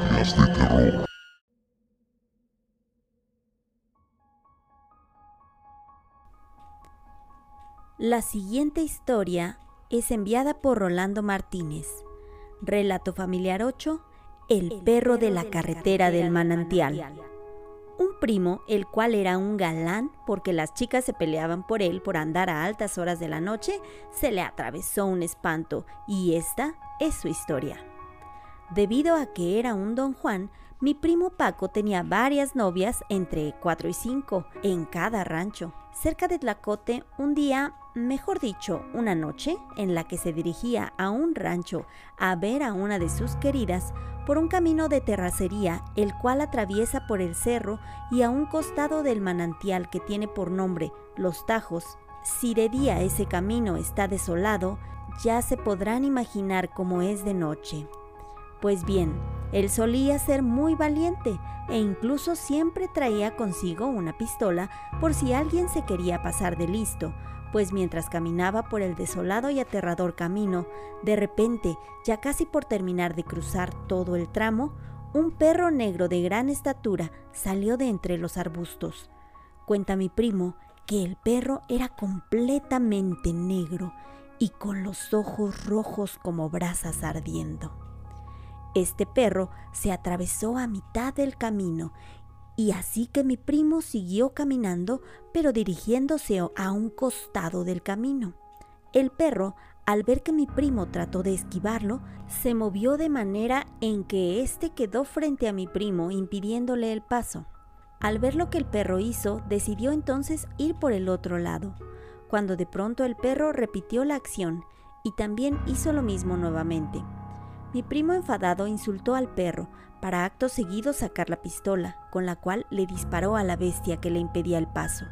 historias de terror. La siguiente historia es enviada por Rolando Martínez. Relato familiar 8. El, perro de la carretera del manantial. Un primo, el cual era un galán porque las chicas se peleaban por él por andar a altas horas de la noche, se le atravesó un espanto y esta es su historia. Debido a que era un don Juan, mi primo Paco tenía varias novias entre 4 y 5 en cada rancho. Cerca de Tlacote, un día, mejor dicho, una noche, en la que se dirigía a un rancho a ver a una de sus queridas, por un camino de terracería, el cual atraviesa por el cerro y a un costado del manantial que tiene por nombre Los Tajos. Si de día ese camino está desolado, ya se podrán imaginar cómo es de noche. Pues bien, él solía ser muy valiente e incluso siempre traía consigo una pistola por si alguien se quería pasar de listo, pues mientras caminaba por el desolado y aterrador camino, de repente, ya casi por terminar de cruzar todo el tramo, un perro negro de gran estatura salió de entre los arbustos. Cuenta mi primo que el perro era completamente negro y con los ojos rojos como brasas ardiendo. Este perro se atravesó a mitad del camino y así que mi primo siguió caminando, pero dirigiéndose a un costado del camino. El perro, al ver que mi primo trató de esquivarlo, se movió de manera en que éste quedó frente a mi primo, impidiéndole el paso. Al ver lo que el perro hizo, decidió entonces ir por el otro lado, cuando de pronto el perro repitió la acción y también hizo lo mismo nuevamente. Mi primo enfadado insultó al perro, para acto seguido sacar la pistola, con la cual le disparó a la bestia que le impedía el paso.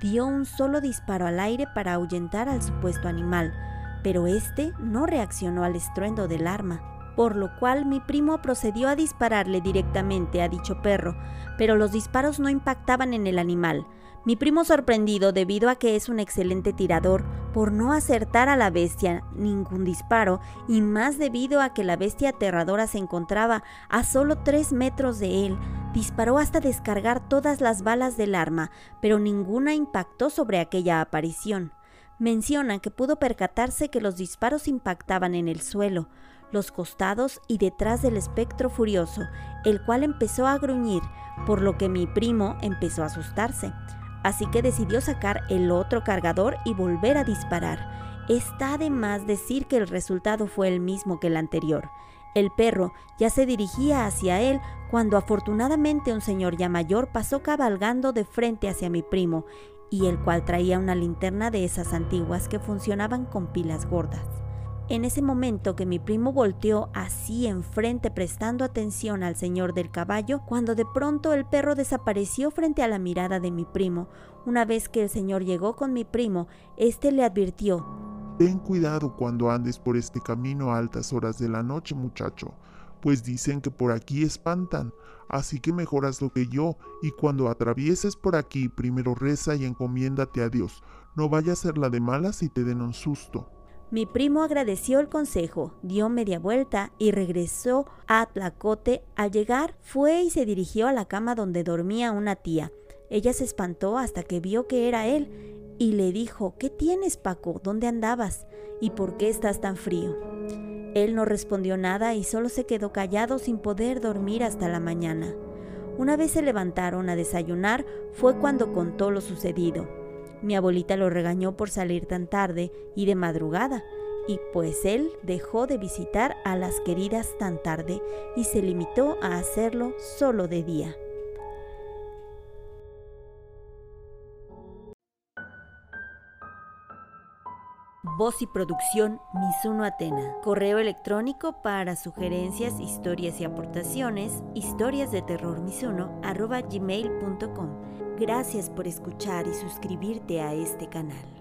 Dio un solo disparo al aire para ahuyentar al supuesto animal, pero este no reaccionó al estruendo del arma, por lo cual mi primo procedió a dispararle directamente a dicho perro, pero los disparos no impactaban en el animal, mi primo sorprendido debido a que es un excelente tirador por no acertar a la bestia ningún disparo y más debido a que la bestia aterradora se encontraba a solo tres metros de él, disparó hasta descargar todas las balas del arma, pero ninguna impactó sobre aquella aparición. Menciona que pudo percatarse que los disparos impactaban en el suelo, los costados y detrás del espectro furioso, el cual empezó a gruñir, por lo que mi primo empezó a asustarse así que decidió sacar el otro cargador y volver a disparar. Está de más decir que el resultado fue el mismo que el anterior. El perro ya se dirigía hacia él cuando afortunadamente un señor ya mayor pasó cabalgando de frente hacia mi primo, y el cual traía una linterna de esas antiguas que funcionaban con pilas gordas. En ese momento que mi primo volteó así enfrente prestando atención al señor del caballo, cuando de pronto el perro desapareció frente a la mirada de mi primo. Una vez que el señor llegó con mi primo, éste le advirtió Ten cuidado cuando andes por este camino a altas horas de la noche, muchacho, pues dicen que por aquí espantan, así que mejoras lo que yo, y cuando atravieses por aquí, primero reza y encomiéndate a Dios, no vaya a ser la de malas y te den un susto. Mi primo agradeció el consejo, dio media vuelta y regresó a Tlacote. Al llegar, fue y se dirigió a la cama donde dormía una tía. Ella se espantó hasta que vio que era él y le dijo, ¿qué tienes, Paco? ¿Dónde andabas? ¿Y por qué estás tan frío? Él no respondió nada y solo se quedó callado sin poder dormir hasta la mañana. Una vez se levantaron a desayunar fue cuando contó lo sucedido. Mi abuelita lo regañó por salir tan tarde y de madrugada, y pues él dejó de visitar a las queridas tan tarde y se limitó a hacerlo solo de día. Voz y producción Misuno Atena. Correo electrónico para sugerencias, historias y aportaciones, historias de terror Gracias por escuchar y suscribirte a este canal.